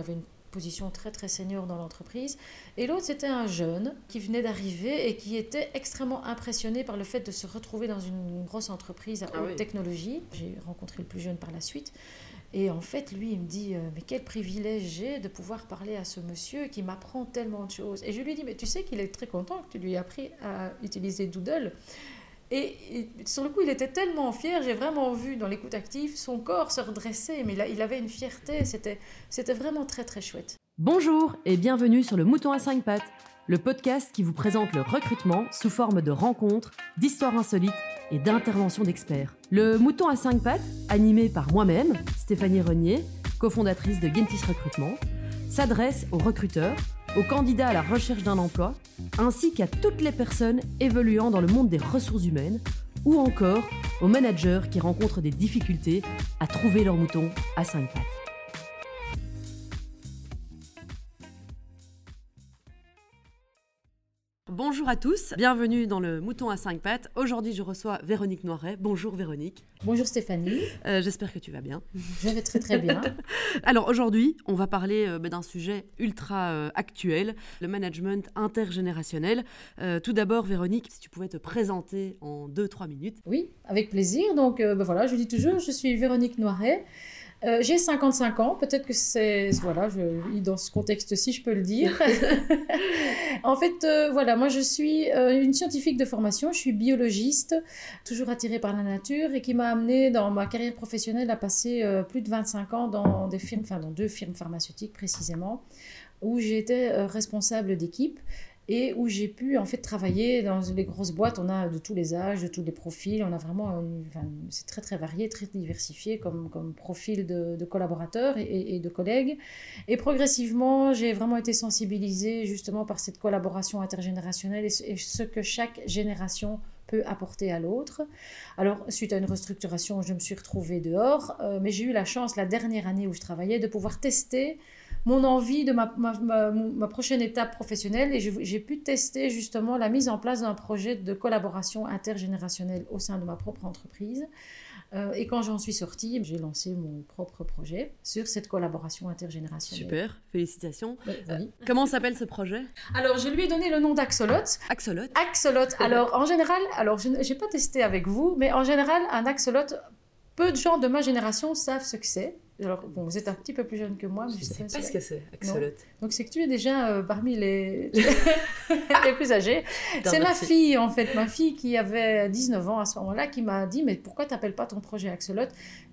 il avait une position très très senior dans l'entreprise. Et l'autre, c'était un jeune qui venait d'arriver et qui était extrêmement impressionné par le fait de se retrouver dans une grosse entreprise à Ah haute oui. technologie. J'ai rencontré le plus jeune par la suite. Et en fait, lui, il me dit, euh, mais quel privilège j'ai de pouvoir parler à ce monsieur qui m'apprend tellement de choses. Et je lui dis, mais tu sais qu'il est très content que tu lui aies appris à utiliser Doodle. Et, sur le coup, il était tellement fier, j'ai vraiment vu dans l'écoute active son corps se redresser, mais il, avait une fierté, c'était c'était vraiment très très chouette. Bonjour et bienvenue sur le Mouton à 5 pattes, le podcast qui vous présente le recrutement sous forme de rencontres, d'histoires insolites et d'interventions d'experts. Le Mouton à 5 pattes, animé par moi-même, Stéphanie Renier, cofondatrice de Gentis Recrutement, s'adresse aux recruteurs, aux candidats à la recherche d'un emploi, ainsi qu'à toutes les personnes évoluant dans le monde des ressources humaines, ou encore aux managers qui rencontrent des difficultés à trouver leur mouton à 5 pattes. Bonjour à tous, bienvenue dans le Mouton à 5 pattes. Aujourd'hui, je reçois Véronique Noiret. Bonjour Véronique, Bonjour Stéphanie, Euh, j'espère que tu vas bien. je vais très très bien. Alors aujourd'hui, on va parler euh, bah, d'un sujet ultra euh, actuel, le management intergénérationnel. Tout d'abord, Véronique, si tu pouvais te présenter en 2-3 minutes. Oui, avec plaisir. Donc ben voilà, je dis toujours, je suis Véronique Noiret. Euh, j'ai 55 ans, peut-être que c'est voilà, je, dans ce contexte-ci, je peux le dire. en fait, euh, voilà, moi je suis euh, une scientifique de formation, je suis biologiste, toujours attirée par la nature et qui m'a amenée dans ma carrière professionnelle à passer plus de 25 ans dans des firmes, enfin dans deux firmes pharmaceutiques précisément, où j'étais responsable d'équipe et où j'ai pu en fait travailler dans les grosses boîtes. On a de tous les âges, de tous les profils. On a vraiment, c'est très très varié, très diversifié comme, profil de, collaborateurs et, de collègues. Et progressivement, j'ai vraiment été sensibilisée justement par cette collaboration intergénérationnelle et ce, et ce que chaque génération peut apporter à l'autre. Alors, suite à une restructuration, je me suis retrouvée dehors, euh, mais j'ai eu la chance, la dernière année où je travaillais, de pouvoir tester mon envie de ma, ma, ma- ma prochaine étape professionnelle et j'ai pu tester justement la mise en place d'un projet de collaboration intergénérationnelle au sein de ma propre entreprise. Euh, et quand j'en suis sortie, j'ai lancé mon propre projet sur cette collaboration intergénérationnelle. Super, félicitations. Oui, oui. Comment s'appelle ce projet? Alors, je lui ai donné le nom d'Axolot. Axolot. Axolot. Alors, en général, alors je n'ai pas testé avec vous, mais en général, un axolot, peu de gens de ma génération savent ce que c'est. Alors, bon, vous êtes un petit peu plus jeune que moi, mais Je sais sais pas ce que c'est, Axolot. Donc, c'est que tu es déjà euh, parmi les... les plus âgés. C'est ma fille, en fait, ma fille qui avait 19 ans à ce moment-là, qui m'a dit Mais pourquoi tu n'appelles pas ton projet Axolot?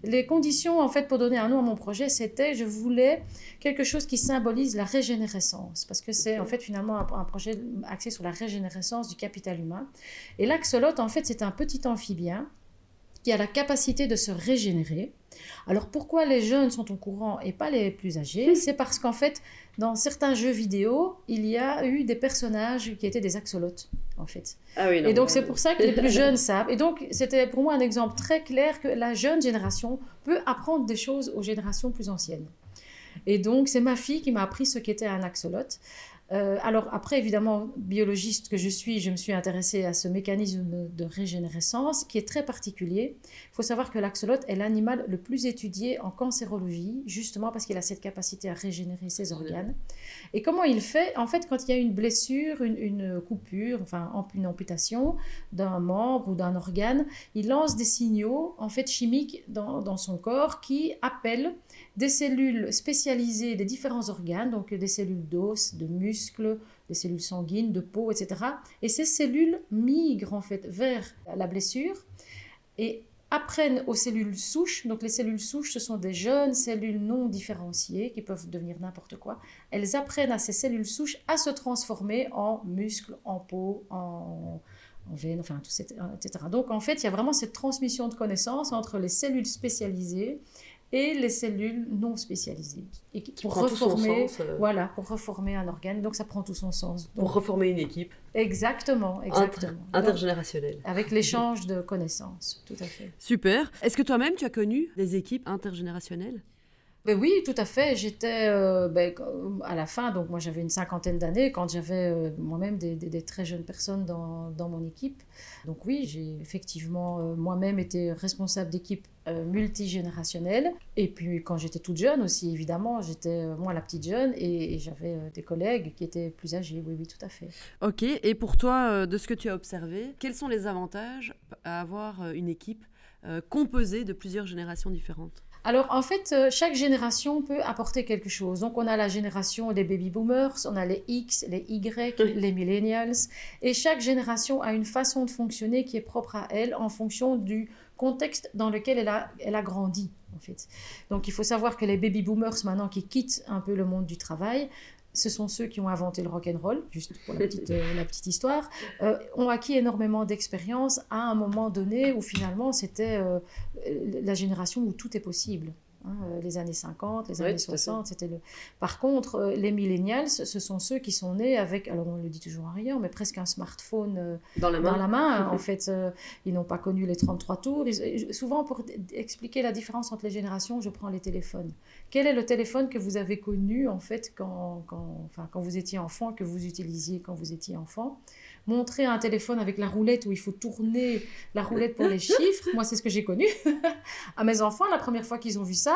Les conditions, en fait, pour donner un nom à mon projet, c'était je voulais quelque chose qui symbolise la régénérescence. Parce que c'est, en fait, finalement, un, un projet axé sur la régénérescence du capital humain. Et l'axolot, en fait, c'est un petit amphibien qui a la capacité de se régénérer. Alors pourquoi les jeunes sont au courant et pas les plus âgés? C'est parce qu'en fait, dans certains jeux vidéo, il y a eu des personnages qui étaient des axolotes, en fait. Ah oui, non. Et donc c'est pour ça que les plus jeunes savent. Et donc c'était pour moi un exemple très clair que la jeune génération peut apprendre des choses aux générations plus anciennes. Et donc c'est ma fille qui m'a appris ce qu'était un axolote. Euh, alors après, évidemment, biologiste que je suis, je me suis intéressée à ce mécanisme de, régénérescence qui est très particulier. Il faut savoir que l'axolote est l'animal le plus étudié en cancérologie, justement parce qu'il a cette capacité à régénérer ses organes. Et comment il fait? En fait, quand il y a une blessure, une, une coupure, enfin une amputation d'un membre ou d'un organe, il lance des signaux en fait chimiques dans, dans son corps qui appellent des cellules spécialisées des différents organes, donc des cellules d'os, de muscles, des cellules sanguines, de peau, etc. Et ces cellules migrent en fait vers la blessure et apprennent aux cellules souches. Donc les cellules souches, ce sont des jeunes cellules non différenciées qui peuvent devenir n'importe quoi. Elles apprennent à ces cellules souches à se transformer en muscles, en peau, en, en veines, enfin tout, etc. Donc en fait, il y a vraiment cette transmission de connaissances entre les cellules spécialisées et les cellules non spécialisées. Et qui- Qui pour prend tout son reformer, sens, euh, voilà, pour reformer un organe. Donc ça prend tout son sens. Donc, pour reformer une équipe exactement, exactement. Donc, intergénérationnelle. avec l'échange de connaissances, tout à fait. Super. Est-ce que toi-même, tu as connu des équipes intergénérationnelles? Ben oui, tout à fait. J'étais euh, ben, à la fin, donc moi j'avais une cinquantaine d'années quand j'avais euh, moi-même des, très jeunes personnes dans, dans, mon équipe. Donc oui, j'ai effectivement euh, moi-même été responsable d'équipe multigénérationnelle. Et puis quand j'étais toute jeune aussi, évidemment, j'étais moi la petite jeune et, et j'avais des collègues qui étaient plus âgés. Oui, oui, tout à fait. Ok, et pour toi, de ce que tu as observé, quels sont les avantages à avoir une équipe composée de plusieurs générations différentes? Alors en fait, euh, chaque génération peut apporter quelque chose. Donc on a la génération des baby boomers, on a les X, les Y, les millennials, et chaque génération a une façon de fonctionner qui est propre à elle en fonction du contexte dans lequel elle a, elle a grandi. En fait. Donc il faut savoir que les baby boomers maintenant qui quittent un peu le monde du travail ce sont ceux qui ont inventé le rock and roll, juste pour la petite, euh, histoire, euh, ont acquis énormément d'expérience à un moment donné où finalement c'était euh, la génération où tout est possible. Hein, euh, les années 50, les années 60, c'était le... Par contre, euh, les millennials, ce sont ceux qui sont nés avec, alors on le dit toujours en riant, mais presque un smartphone euh, dans la main. en fait, ils n'ont pas connu les 33 tours. Souvent, pour expliquer la différence entre les générations, je prends les téléphones. Quel est le téléphone que vous avez connu, en fait, quand, quand, enfin, quand vous étiez enfant, que vous utilisiez quand vous étiez enfant? Montrer un téléphone avec la roulette où il faut tourner la roulette pour les chiffres. Moi, c'est ce que j'ai connu. à mes enfants, la première fois qu'ils ont vu ça,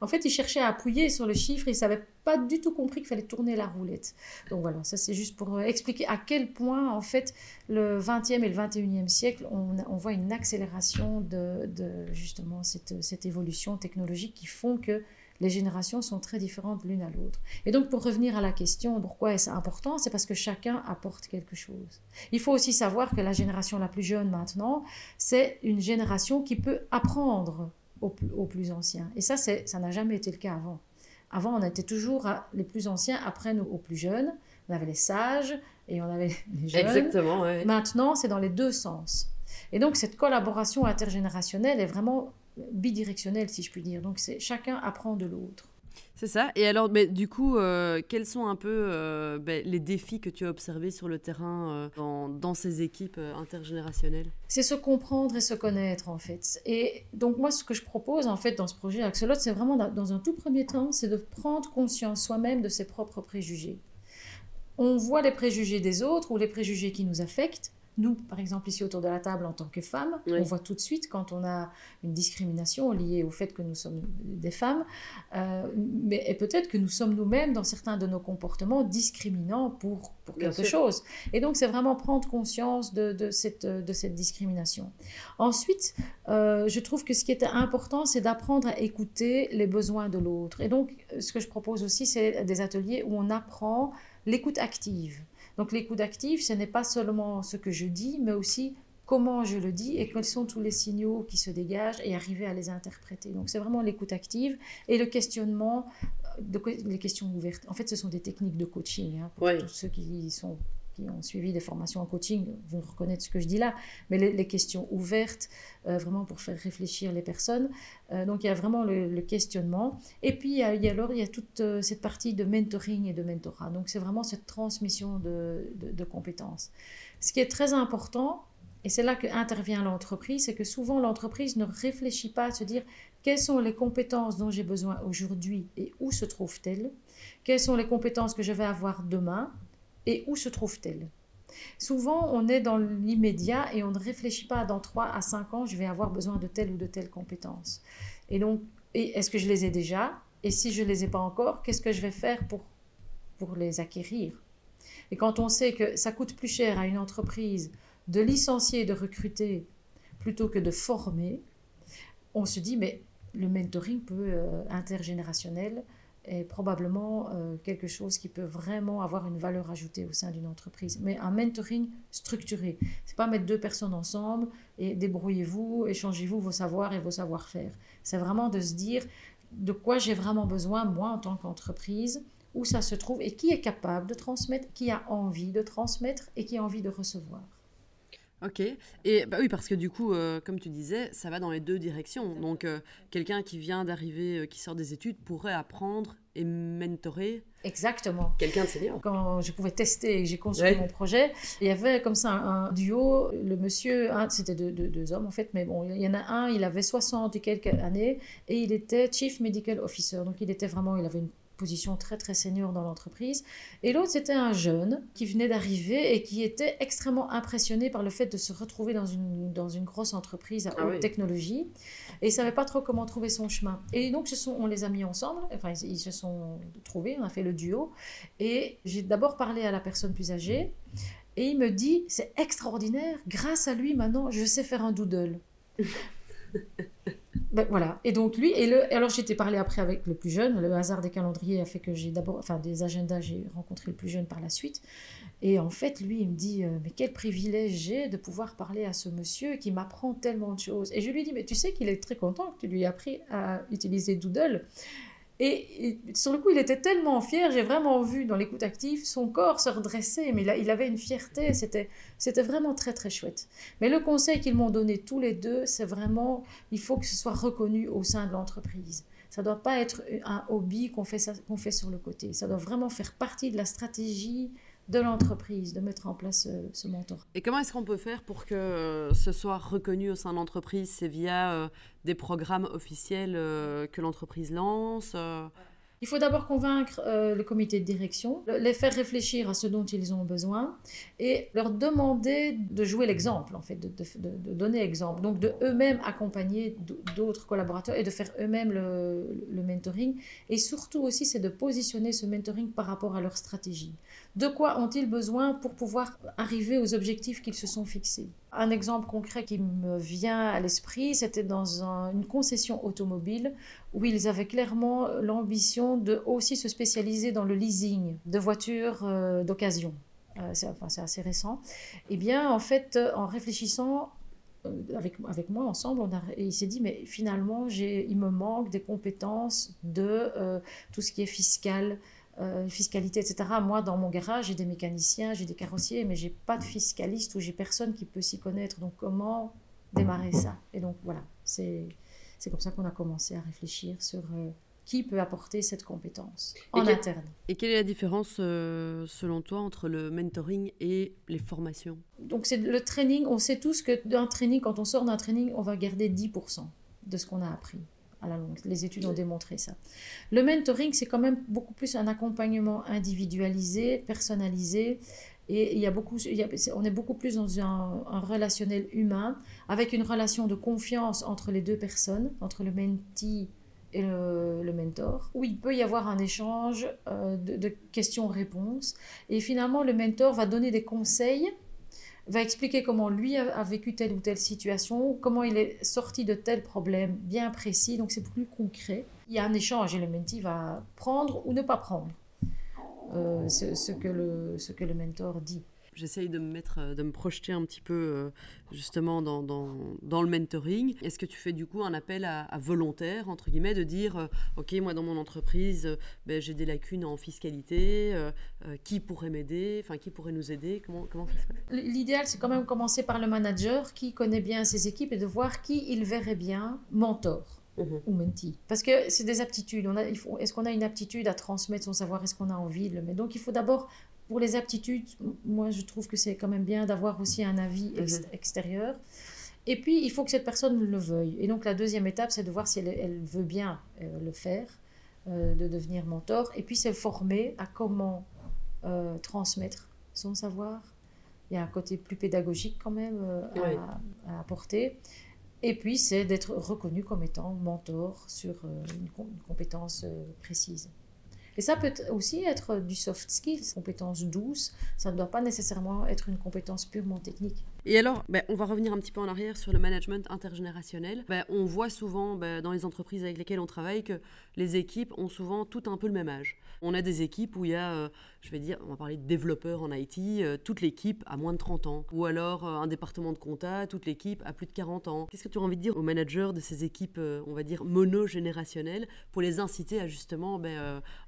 en fait, ils cherchaient à appuyer sur le chiffre. Ils ne savaient pas du tout compris qu'il fallait tourner la roulette. Donc voilà, ça c'est juste pour euh, expliquer à quel point, en fait, le 20e et le 21e siècle, on, voit une accélération de, justement cette, cette évolution technologique qui font que les générations sont très différentes l'une à l'autre. Et donc, pour revenir à la question, pourquoi est-ce important C'est parce que chacun apporte quelque chose. Il faut aussi savoir que la génération la plus jeune maintenant, c'est une génération qui peut apprendre aux, plus anciens. Et ça, ça n'a jamais été le cas avant. Avant, on était toujours les plus anciens apprennent aux plus jeunes. On avait les sages et on avait les jeunes. Exactement. Maintenant, c'est dans les deux sens. Et donc, cette collaboration intergénérationnelle est vraiment bidirectionnel, si je puis dire. Donc c'est chacun apprend de l'autre. C'est ça. Et alors, mais, du coup, euh, quels sont un peu euh, ben, les défis que tu as observés sur le terrain euh, dans, dans, ces équipes intergénérationnelles? C'est se comprendre et se connaître, en fait. Et donc, moi, ce que je propose, en fait, dans ce projet Axolot, c'est vraiment, dans un tout premier temps, c'est de prendre conscience soi-même de ses propres préjugés. On voit les préjugés des autres ou les préjugés qui nous affectent, nous, par exemple, ici autour de la table, en tant que femmes, on voit tout de suite quand on a une discrimination liée au fait que nous sommes des femmes, euh, mais et peut-être que nous sommes nous-mêmes dans certains de nos comportements discriminants pour, pour quelque chose. Et donc, c'est vraiment prendre conscience de, de, cette, de cette discrimination. Ensuite, euh, je trouve que ce qui est important, c'est d'apprendre à écouter les besoins de l'autre. Et donc, ce que je propose aussi, c'est des ateliers où on apprend l'écoute active. Donc l'écoute active, ce n'est pas seulement ce que je dis, mais aussi comment je le dis et quels sont tous les signaux qui se dégagent et arriver à les interpréter. Donc c'est vraiment l'écoute active et le questionnement, euh, de, les questions ouvertes. En fait, ce sont des techniques de coaching hein, pour tous ceux qui sont qui ont suivi des formations en coaching vont reconnaître ce que je dis là, mais les, questions ouvertes, euh, vraiment pour faire réfléchir les personnes. Euh, donc il y a vraiment le, questionnement. Et puis il y, a, alors il y a toute euh, cette partie de mentoring et de mentorat. Donc c'est vraiment cette transmission de, de, compétences. Ce qui est très important, et c'est là que intervient l'entreprise, c'est que souvent l'entreprise ne réfléchit pas à se dire quelles sont les compétences dont j'ai besoin aujourd'hui et où se trouvent-elles? Quelles sont les compétences que je vais avoir demain? Et où se trouve-t-elle? Souvent, on est dans l'immédiat et on ne réfléchit pas dans 3 à 5 ans, je vais avoir besoin de telle ou de telle compétence. Et donc, est-ce que je les ai déjà? Et si je ne les ai pas encore, qu'est-ce que je vais faire pour, pour les acquérir? Et quand on sait que ça coûte plus cher à une entreprise de licencier et de recruter plutôt que de former, on se dit, mais le mentoring peut euh, intergénérationnel est probablement euh, quelque chose qui peut vraiment avoir une valeur ajoutée au sein d'une entreprise. Mais un mentoring structuré, c'est pas mettre deux personnes ensemble et débrouillez-vous, échangez-vous vos savoirs et vos savoir-faire. C'est vraiment de se dire de quoi j'ai vraiment besoin moi en tant qu'entreprise, où ça se trouve et qui est capable de transmettre, qui a envie de transmettre et qui a envie de recevoir. Ok, et bah oui, parce que du coup, euh, comme tu disais, ça va dans les deux directions. Donc, euh, quelqu'un qui vient d'arriver, qui sort des études, pourrait apprendre et mentorer Exactement. Quelqu'un de senior. Quand je pouvais tester et j'ai construit mon projet, il y avait comme ça un, duo. Le monsieur, c'était deux, deux, hommes en fait, mais bon, il y en a un, il avait 60 et quelques années et il était Chief Medical Officer. Donc il était vraiment, il avait une position très très senior dans l'entreprise. Et l'autre, c'était un jeune qui venait d'arriver et qui était extrêmement impressionné par le fait de se retrouver dans une, dans une grosse entreprise à ah haute technologie. Et il savait pas trop comment trouver son chemin. Et donc, sont, on les a mis ensemble, enfin, ils se sont trouvés, on a fait le duo. Et j'ai d'abord parlé à la personne plus âgée. Et il me dit, c'est extraordinaire, grâce à lui maintenant, je sais faire un doodle. Ben, voilà. Et donc lui, et le, alors j'étais parlé après avec le plus jeune. Le hasard des calendriers a fait que j'ai d'abord, enfin des agendas, j'ai rencontré le plus jeune par la suite. Et en fait, lui, il me dit, euh, mais quel privilège j'ai de pouvoir parler à ce monsieur qui m'apprend tellement de choses. Et je lui dis, mais tu sais qu'il est très content que tu lui aies appris à utiliser Doodle. Et, sur le coup, il était tellement fier, j'ai vraiment vu dans l'écoute active son corps se redresser, mais il avait une fierté, c'était, vraiment très très chouette. Mais le conseil qu'ils m'ont donné tous les deux, c'est vraiment, il faut que ce soit reconnu au sein de l'entreprise. Ça ne doit pas être un hobby qu'on fait, qu'on fait sur le côté, ça doit vraiment faire partie de la stratégie de l'entreprise, de mettre en place euh, ce, mentor. Et comment est-ce qu'on peut faire pour que euh, ce soit reconnu au sein de l'entreprise? C'est via euh, des programmes officiels que l'entreprise lance il faut d'abord convaincre le comité de direction, les faire réfléchir à ce dont ils ont besoin et leur demander de jouer l'exemple, en fait, de, donner exemple. Donc, de eux-mêmes accompagner d'autres collaborateurs et de faire eux-mêmes le, le, mentoring. Et surtout aussi, c'est de positionner ce mentoring par rapport à leur stratégie. De quoi ont-ils besoin pour pouvoir arriver aux objectifs qu'ils se sont fixés? Un exemple concret qui me vient à l'esprit, c'était dans une concession automobile où ils avaient clairement l'ambition de aussi se spécialiser dans le leasing de voitures euh, d'occasion. Euh, c'est assez récent. Eh bien, en fait, en réfléchissant euh, avec, avec moi ensemble, il s'est dit, mais finalement, il me manque des compétences de tout ce qui est fiscal, euh, fiscalité, etc. Moi, dans mon garage, j'ai des mécaniciens, j'ai des carrossiers, mais j'ai pas de fiscaliste ou j'ai personne qui peut s'y connaître. Donc, comment démarrer ça? Et donc, voilà, c'est comme ça qu'on a commencé à réfléchir sur euh, qui peut apporter cette compétence en interne. Et quelle est la différence, euh, selon toi, entre le mentoring et les formations? Donc, c'est le training. On sait tous que d'un training, quand on sort d'un training, on va garder 10% de ce qu'on a appris à la longue. Les études ont démontré ça. Le mentoring, c'est quand même beaucoup plus un accompagnement individualisé, personnalisé. Et il y a beaucoup, on est beaucoup plus dans un, relationnel humain, avec une relation de confiance entre les deux personnes, entre le mentee et le, mentor, où il peut y avoir un échange euh, de, de questions-réponses. Et finalement, le mentor va donner des conseils va expliquer comment lui a, vécu telle ou telle situation, comment il est sorti de tel problème bien précis, donc c'est plus concret. Il y a un échange et le mentee va prendre ou ne pas prendre. Euh, ce, que le, ce que le mentor dit j'essaye de me mettre, euh, de me projeter un petit peu euh, justement dans, dans, le mentoring. Est-ce que tu fais du coup un appel à, volontaire, entre guillemets, de dire, euh, OK, moi dans mon entreprise, ben, j'ai des lacunes en fiscalité, qui pourrait m'aider, enfin qui pourrait nous aider, comment, comment ça se fait L'idéal, c'est quand même commencer par le manager qui connaît bien ses équipes et de voir qui il verrait bien mentor. Mhm. ou mentee. Parce que c'est des aptitudes. Est-ce qu'on a une aptitude à transmettre son savoir? Est-ce qu'on a envie de le mettre? Donc il faut d'abord pour les aptitudes, moi je trouve que c'est quand même bien d'avoir aussi un avis mhm. extérieur. Et puis il faut que cette personne le veuille. Et donc la deuxième étape, c'est de voir si elle, veut bien euh, le faire, euh, de devenir mentor. Et puis c'est former à comment euh, transmettre son savoir. Il y a un côté plus pédagogique quand même à, apporter. Et puis c'est d'être reconnu comme étant mentor sur une compétence précise. Et ça peut aussi être du soft skills, compétence douce. Ça ne doit pas nécessairement être une compétence purement technique. Et alors, ben, on va revenir un petit peu en arrière sur le management intergénérationnel. Ben, on voit souvent ben, dans les entreprises avec lesquelles on travaille que les équipes ont souvent tout un peu le même âge. On a des équipes où il y a, euh, je vais dire, on va parler de développeurs en IT, euh, toute l'équipe a moins de 30 ans. Ou alors euh, un département de compta, toute l'équipe a plus de 40 ans. Qu'est-ce que tu as envie de dire aux managers de ces équipes, on va dire, monogénérationnelles pour les inciter à justement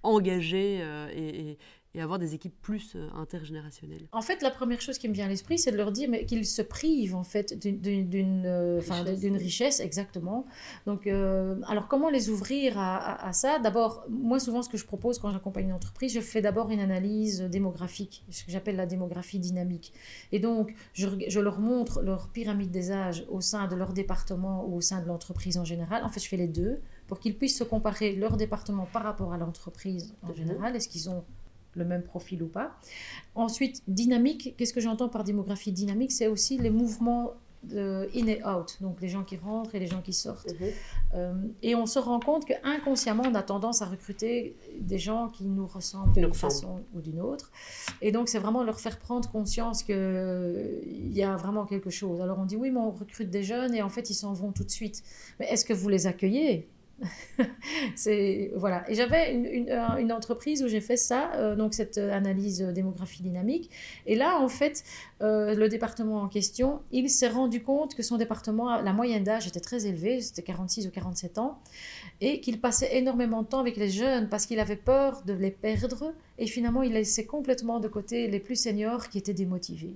engager et avoir des équipes plus euh, intergénérationnelles En fait, la première chose qui me vient à l'esprit, c'est de leur dire qu'ils se privent en fait d'une- euh, Richesse. exactement. Donc, euh, alors comment les ouvrir à, à- à ça? D'abord, moi souvent, ce que je propose quand j'accompagne une entreprise, je fais d'abord une analyse démographique, ce que j'appelle la démographie dynamique. Et donc, je, leur montre leur pyramide des âges au sein de leur département ou au sein de l'entreprise en général. En fait, je fais les deux pour qu'ils puissent se comparer leur département par rapport à l'entreprise en général. Est-ce qu'ils ont le même profil ou pas Ensuite, dynamique, qu'est-ce que j'entends par démographie dynamique? C'est aussi les mouvements de in et out, donc les gens qui rentrent et les gens qui sortent. Mhm. Euh, et on se rend compte qu'inconsciemment, on a tendance à recruter des gens qui nous ressemblent d'une façon ou d'une autre. Et donc, c'est vraiment leur faire prendre conscience qu'il y a vraiment quelque chose. Alors, on dit oui, mais on recrute des jeunes et en fait, ils s'en vont tout de suite. Mais est-ce que vous les accueillez? c'est voilà. Et j'avais une, une- un- une entreprise où j'ai fait ça, euh, donc cette analyse démographie dynamique. Et là, en fait, euh, le département en question, il s'est rendu compte que son département, la moyenne d'âge était très élevée, c'était 46 ou 47 ans, et qu'il passait énormément de temps avec les jeunes parce qu'il avait peur de les perdre. Et finalement, il laissait complètement de côté les plus seniors qui étaient démotivés.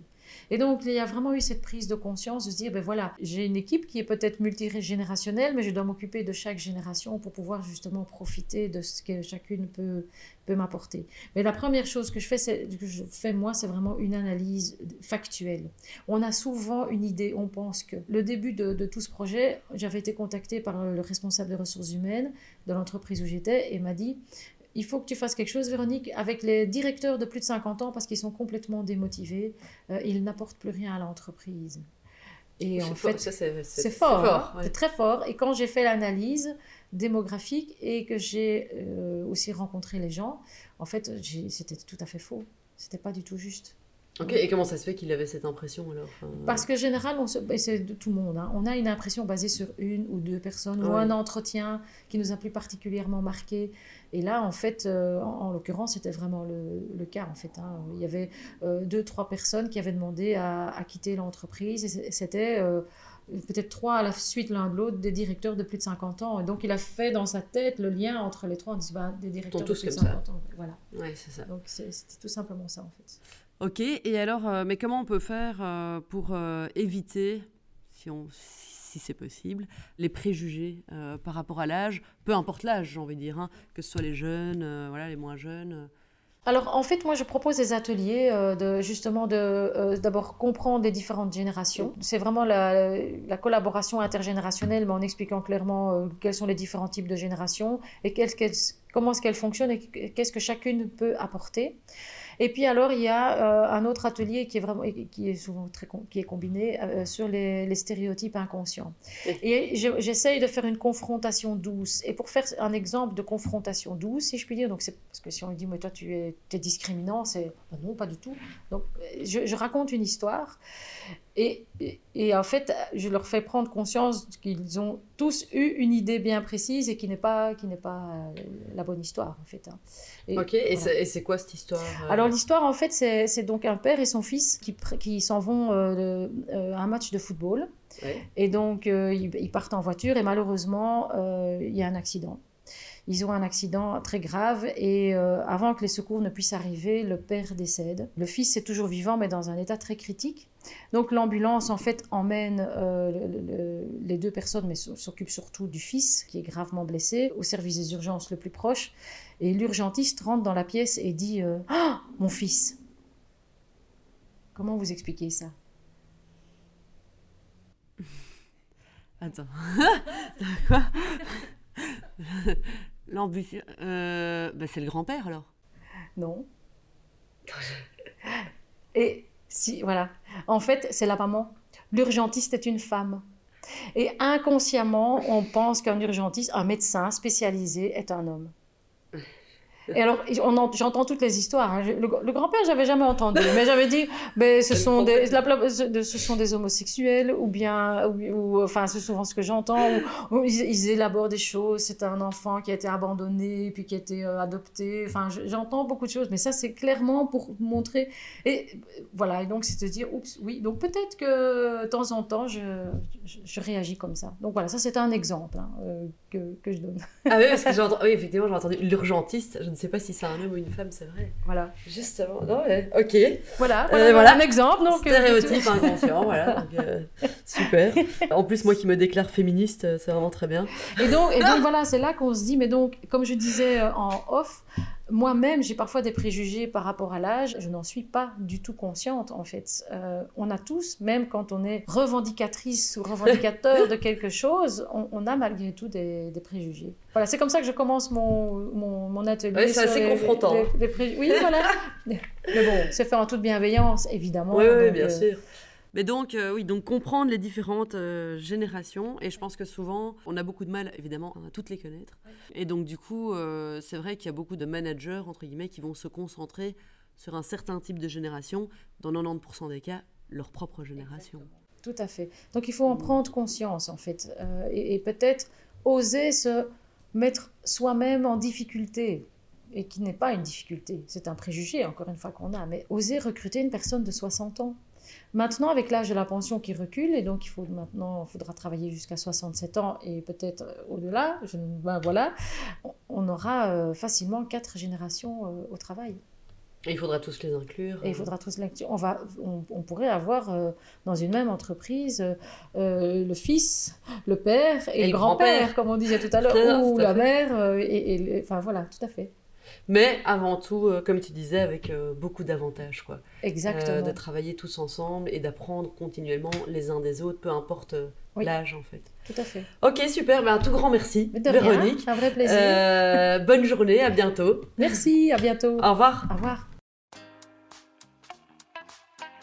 Et donc, il y a vraiment eu cette prise de conscience de se dire, ben voilà, j'ai une équipe qui est peut-être multigénérationnelle, mais je dois m'occuper de chaque génération pour pouvoir justement profiter de ce que chacune peut, peut m'apporter. Mais la première chose que je fais, que je fais moi, c'est vraiment une analyse factuelle. On a souvent une idée, on pense que. Le début de, de tout ce projet, j'avais été contactée par le responsable des ressources humaines de l'entreprise où j'étais et m'a dit, il faut que tu fasses quelque chose, Véronique, avec les directeurs de plus de 50 ans parce qu'ils sont complètement démotivés. Euh, ils n'apportent plus rien à l'entreprise. Et en fort, fait, c'est c'est fort, hein. ouais. c'est très fort. Et quand j'ai fait l'analyse démographique et que j'ai euh, aussi rencontré les gens, en fait, c'était tout à fait faux. C'était pas du tout juste. Ok, et comment ça se fait qu'il avait cette impression alors Enfin, Parce que général, on se- et c'est de tout le monde. hein, on a une impression basée sur une ou deux personnes ou un entretien qui nous a plus particulièrement marqué. Et là, en fait, euh, en, en l'occurrence, c'était vraiment le, le cas. En fait, hein. il y avait euh, deux, trois personnes qui avaient demandé à, à quitter l'entreprise. Et c'était euh, peut-être trois à la suite l'un de l'autre des directeurs de plus de 50 ans. Et donc, il a fait dans sa tête le lien entre les trois en disant bah, des directeurs de plus de comme ça. 50 ans. Voilà. Ouais, c'est ça. Donc, c'était tout simplement ça, en fait. Ok, et alors, euh, mais comment on peut faire euh, pour euh, éviter, si, on, si c'est possible, les préjugés par rapport à l'âge, peu importe l'âge, j'ai envie de dire, hein, que ce soit les jeunes, voilà, les moins jeunes. Alors en fait, moi je propose des ateliers euh, de justement de euh, d'abord comprendre les différentes générations. C'est vraiment la, la collaboration intergénérationnelle, mais en expliquant clairement euh, quels sont les différents types de générations et comment est-ce qu'elles fonctionnent et qu'est-ce que chacune peut apporter. Et puis alors il y a euh, un autre atelier qui est vraiment qui est souvent très qui est combiné euh, sur les, les stéréotypes inconscients. Et je- j'essaye de faire une confrontation douce. Et pour faire un exemple de confrontation douce, si je puis dire, donc c'est parce que si on me dit mais toi tu es, discriminant, c'est Ah non pas du tout. Donc je, je raconte une histoire et, et, et en fait je leur fais prendre conscience qu'ils ont tous eu une idée bien précise et qui n'est pas qui n'est pas euh, la bonne histoire en fait. hein. Et- Ok, et voilà. c'est- quoi cette histoire euh, alors l'histoire, en fait, c'est donc un père et son fils qui, qui s'en vont euh, euh, à un match de football. ouais. Et donc, euh, ils, ils partent en voiture et malheureusement, il y a un accident. Ils ont un accident très grave et euh, avant que les secours ne puissent arriver, le père décède. Le fils est toujours vivant mais dans un état très critique. Donc l'ambulance en fait emmène euh, le- le- les deux personnes mais s'occupe surtout du fils qui est gravement blessé au service des urgences le plus proche. Et l'urgentiste rentre dans la pièce et dit euh, Ah, mon fils. Comment vous expliquez ça? Attends. Quoi? L'ambition. euh, bah, c'est le grand-père alors. Non. Et si, voilà. En fait, c'est la maman. L'urgentiste est une femme. Et inconsciemment, on pense qu'un urgentiste, un médecin spécialisé, est un homme. Et alors, j'entends toutes les histoires. hein. Le, le grand-père, j'avais jamais entendu, mais j'avais dit, ben, ce sont des, problème. la pla- ce ce sont des homosexuels, ou bien, ou, ou- enfin, c'est souvent ce que j'entends, ou, ou ils, ils élaborent des choses. C'est un enfant qui a été abandonné, puis qui a été euh, adopté. Enfin, je- j'entends beaucoup de choses, mais ça, c'est clairement pour montrer. Et voilà, et donc c'est de dire, oups, oui, donc peut-être que de temps en temps, je, je, je réagis comme ça. Donc voilà, ça, c'est un exemple hein, euh, que, que je donne. Ah oui, parce que j'ai entendu, oui, effectivement, j'ai entendu l'urgentiste. Je ne sais pas si c'est un homme ou une femme, c'est vrai. Voilà. Justement, non, ouais, ok. Voilà, Euh, voilà, un exemple. Donc, euh, Stéréotype inconscient, voilà. donc, euh, super. En plus, moi qui me déclare féministe, c'est vraiment très bien. Et donc, et donc voilà, c'est là qu'on se dit, mais donc, comme je disais en off, moi-même, j'ai parfois des préjugés par rapport à l'âge. Je n'en suis pas du tout consciente, en fait. Euh, on a tous, même quand on est revendicatrice ou revendicateur de quelque chose, on, on a malgré tout des, des préjugés. Voilà, c'est comme ça que je commence mon, mon, mon atelier. Ouais, c'est assez les- confrontant. les- les préjugés. Oui, voilà. mais bon, c'est fait en toute bienveillance, évidemment. Oui, oui, bien euh, sûr. Mais donc, euh, oui, donc comprendre les différentes euh, générations, et je pense que souvent, on a beaucoup de mal, évidemment, à toutes les connaître. Et donc, du coup, euh, c'est vrai qu'il y a beaucoup de managers, entre guillemets, qui vont se concentrer sur un certain type de génération, dans 90% des cas, leur propre génération. Tout à fait. Donc il faut en prendre conscience, en fait, et, et peut-être oser se mettre soi-même en difficulté, et qui n'est pas une difficulté, c'est un préjugé, encore une fois, qu'on a, mais oser recruter une personne de 60 ans. Maintenant, avec l'âge de la pension qui recule, et donc il faut maintenant, il faudra travailler jusqu'à 67 ans et peut-être euh, au-delà, ben voilà, on- aura euh, facilement quatre générations euh, au travail. Et il faudra tous les inclure. Et il faudra tous l'inclure. On, va, on, on pourrait avoir euh, dans une même entreprise euh, le fils, le père et, Et le grand-père, comme on disait tout à l'heure, ou la mère. et, enfin voilà, tout à fait. Mais avant tout, euh, comme tu disais, avec euh, beaucoup d'avantages, quoi. Exactement. Euh, de travailler tous ensemble et d'apprendre continuellement les uns des autres, peu importe Oui. l'âge, en fait. Tout à fait. Ok, super, ben, un tout grand merci, rien, Véronique. un vrai plaisir. Bonne journée, à bientôt. Merci, à bientôt. Au revoir. Au revoir.